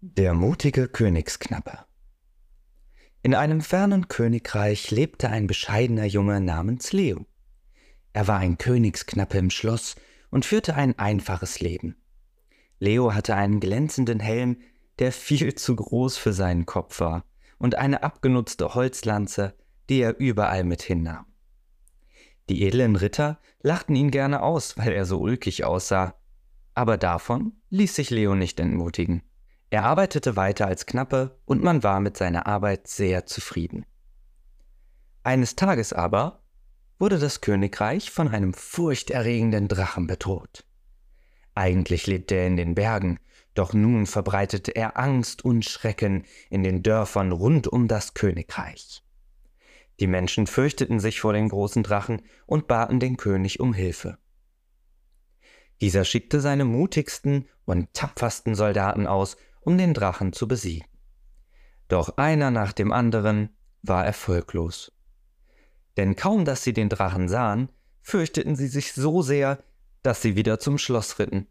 Der mutige Königsknappe In einem fernen Königreich lebte ein bescheidener Junge namens Leo. Er war ein Königsknappe im Schloss und führte ein einfaches Leben. Leo hatte einen glänzenden Helm, der viel zu groß für seinen Kopf war, und eine abgenutzte Holzlanze, die er überall mit hinnahm. Die edlen Ritter lachten ihn gerne aus, weil er so ulkig aussah, aber davon ließ sich Leo nicht entmutigen. Er arbeitete weiter als Knappe und man war mit seiner Arbeit sehr zufrieden. Eines Tages aber wurde das Königreich von einem furchterregenden Drachen bedroht. Eigentlich lebte er in den Bergen, doch nun verbreitete er Angst und Schrecken in den Dörfern rund um das Königreich. Die Menschen fürchteten sich vor den großen Drachen und baten den König um Hilfe. Dieser schickte seine mutigsten und tapfersten Soldaten aus, um den Drachen zu besiegen. Doch einer nach dem anderen war erfolglos. Denn kaum dass sie den Drachen sahen, fürchteten sie sich so sehr, dass sie wieder zum Schloss ritten.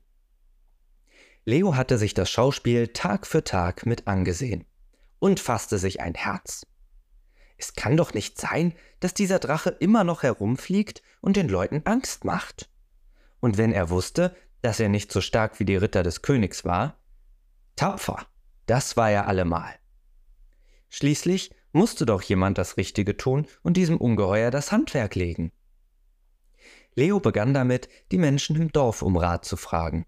Leo hatte sich das Schauspiel Tag für Tag mit angesehen und fasste sich ein Herz. Es kann doch nicht sein, dass dieser Drache immer noch herumfliegt und den Leuten Angst macht. Und wenn er wusste, dass er nicht so stark wie die Ritter des Königs war, Tapfer, das war er allemal. Schließlich musste doch jemand das Richtige tun und diesem Ungeheuer das Handwerk legen. Leo begann damit, die Menschen im Dorf um Rat zu fragen.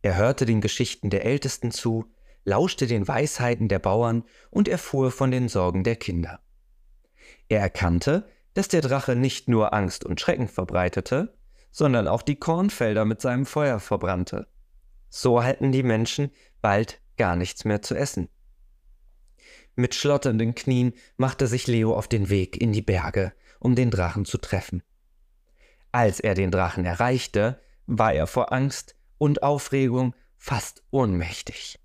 Er hörte den Geschichten der Ältesten zu, lauschte den Weisheiten der Bauern und erfuhr von den Sorgen der Kinder. Er erkannte, dass der Drache nicht nur Angst und Schrecken verbreitete, sondern auch die Kornfelder mit seinem Feuer verbrannte. So hatten die Menschen bald gar nichts mehr zu essen. Mit schlotternden Knien machte sich Leo auf den Weg in die Berge, um den Drachen zu treffen. Als er den Drachen erreichte, war er vor Angst und Aufregung fast ohnmächtig.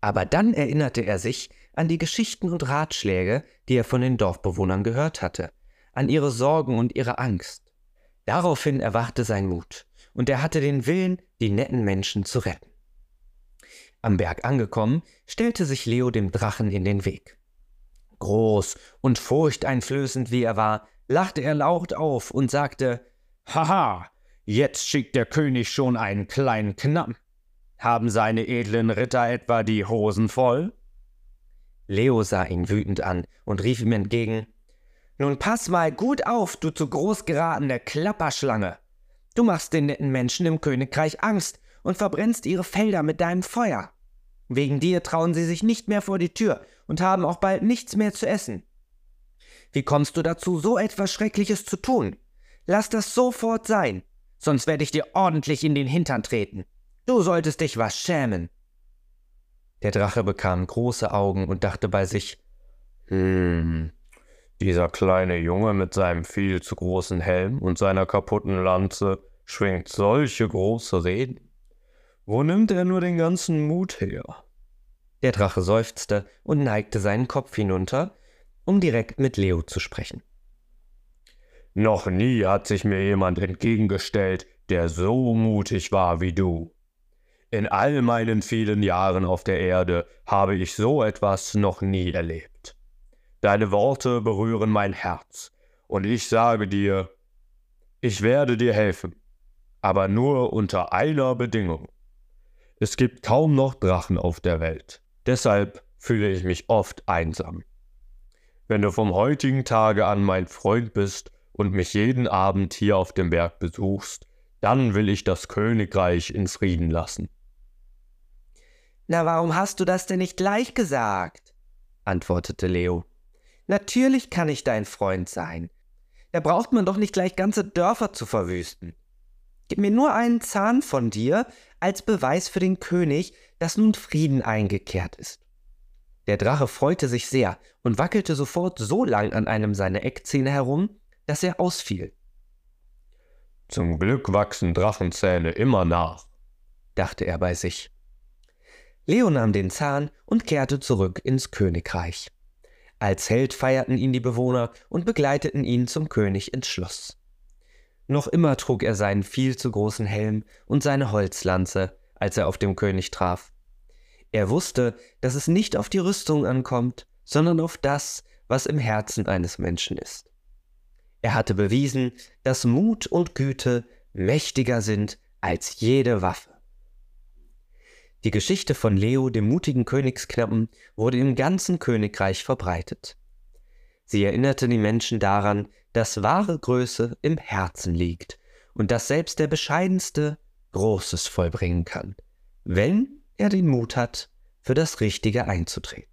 Aber dann erinnerte er sich an die Geschichten und Ratschläge, die er von den Dorfbewohnern gehört hatte, an ihre Sorgen und ihre Angst. Daraufhin erwachte sein Mut, und er hatte den Willen, die netten Menschen zu retten. Am Berg angekommen, stellte sich Leo dem Drachen in den Weg. Groß und furchteinflößend wie er war, lachte er laut auf und sagte Haha, jetzt schickt der König schon einen kleinen Knappen. Haben seine edlen Ritter etwa die Hosen voll? Leo sah ihn wütend an und rief ihm entgegen Nun pass mal gut auf, du zu groß geratene Klapperschlange. Du machst den netten Menschen im Königreich Angst und verbrennst ihre Felder mit deinem Feuer. Wegen dir trauen sie sich nicht mehr vor die Tür und haben auch bald nichts mehr zu essen. Wie kommst du dazu, so etwas Schreckliches zu tun? Lass das sofort sein, sonst werde ich dir ordentlich in den Hintern treten. Du solltest dich was schämen. Der Drache bekam große Augen und dachte bei sich, hm, dieser kleine Junge mit seinem viel zu großen Helm und seiner kaputten Lanze schwingt solche große Reden. Wo nimmt er nur den ganzen Mut her? Der Drache seufzte und neigte seinen Kopf hinunter, um direkt mit Leo zu sprechen. Noch nie hat sich mir jemand entgegengestellt, der so mutig war wie du. In all meinen vielen Jahren auf der Erde habe ich so etwas noch nie erlebt. Deine Worte berühren mein Herz, und ich sage dir, ich werde dir helfen, aber nur unter einer Bedingung. Es gibt kaum noch Drachen auf der Welt. Deshalb fühle ich mich oft einsam. Wenn du vom heutigen Tage an mein Freund bist und mich jeden Abend hier auf dem Berg besuchst, dann will ich das Königreich in Frieden lassen. Na, warum hast du das denn nicht gleich gesagt? antwortete Leo. Natürlich kann ich dein Freund sein. Da braucht man doch nicht gleich ganze Dörfer zu verwüsten. Gib mir nur einen Zahn von dir als Beweis für den König, dass nun Frieden eingekehrt ist. Der Drache freute sich sehr und wackelte sofort so lang an einem seiner Eckzähne herum, dass er ausfiel. Zum Glück wachsen Drachenzähne immer nach, dachte er bei sich. Leo nahm den Zahn und kehrte zurück ins Königreich. Als Held feierten ihn die Bewohner und begleiteten ihn zum König ins Schloss. Noch immer trug er seinen viel zu großen Helm und seine Holzlanze, als er auf dem König traf. Er wusste, dass es nicht auf die Rüstung ankommt, sondern auf das, was im Herzen eines Menschen ist. Er hatte bewiesen, dass Mut und Güte mächtiger sind als jede Waffe. Die Geschichte von Leo, dem mutigen Königsknappen, wurde im ganzen Königreich verbreitet. Sie erinnerte die Menschen daran, dass wahre Größe im Herzen liegt und dass selbst der Bescheidenste Großes vollbringen kann, wenn er den Mut hat, für das Richtige einzutreten.